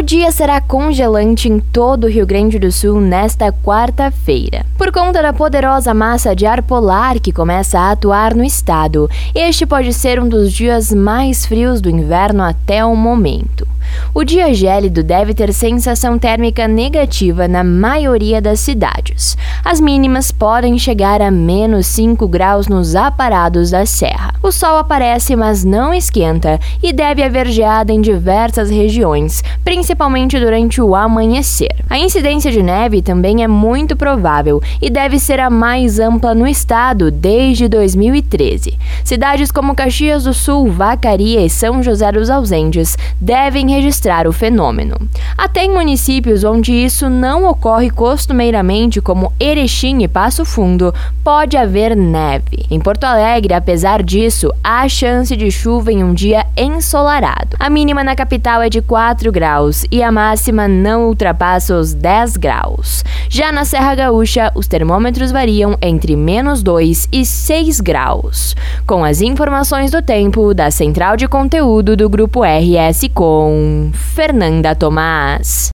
O dia será congelante em todo o Rio Grande do Sul nesta quarta-feira. Por conta da poderosa massa de ar polar que começa a atuar no estado, este pode ser um dos dias mais frios do inverno até o momento. O dia gélido deve ter sensação térmica negativa na maioria das cidades. As mínimas podem chegar a menos 5 graus nos aparados da serra. O sol aparece, mas não esquenta, e deve haver geada em diversas regiões, principalmente durante o amanhecer. A incidência de neve também é muito provável e deve ser a mais ampla no estado desde 2013. Cidades como Caxias do Sul, Vacaria e São José dos Ausentes devem registrar o fenômeno. Até em municípios onde isso não ocorre costumeiramente, como Erechim e Passo Fundo, pode haver neve. Em Porto Alegre, apesar disso, há chance de chuva em um dia ensolarado. A mínima na capital é de 4 graus e a máxima não ultrapassa os 10 graus. Já na Serra Gaúcha, os termômetros variam entre menos 2 e 6 graus. Com as informações do tempo da Central de Conteúdo do Grupo RS Fernanda Tomás.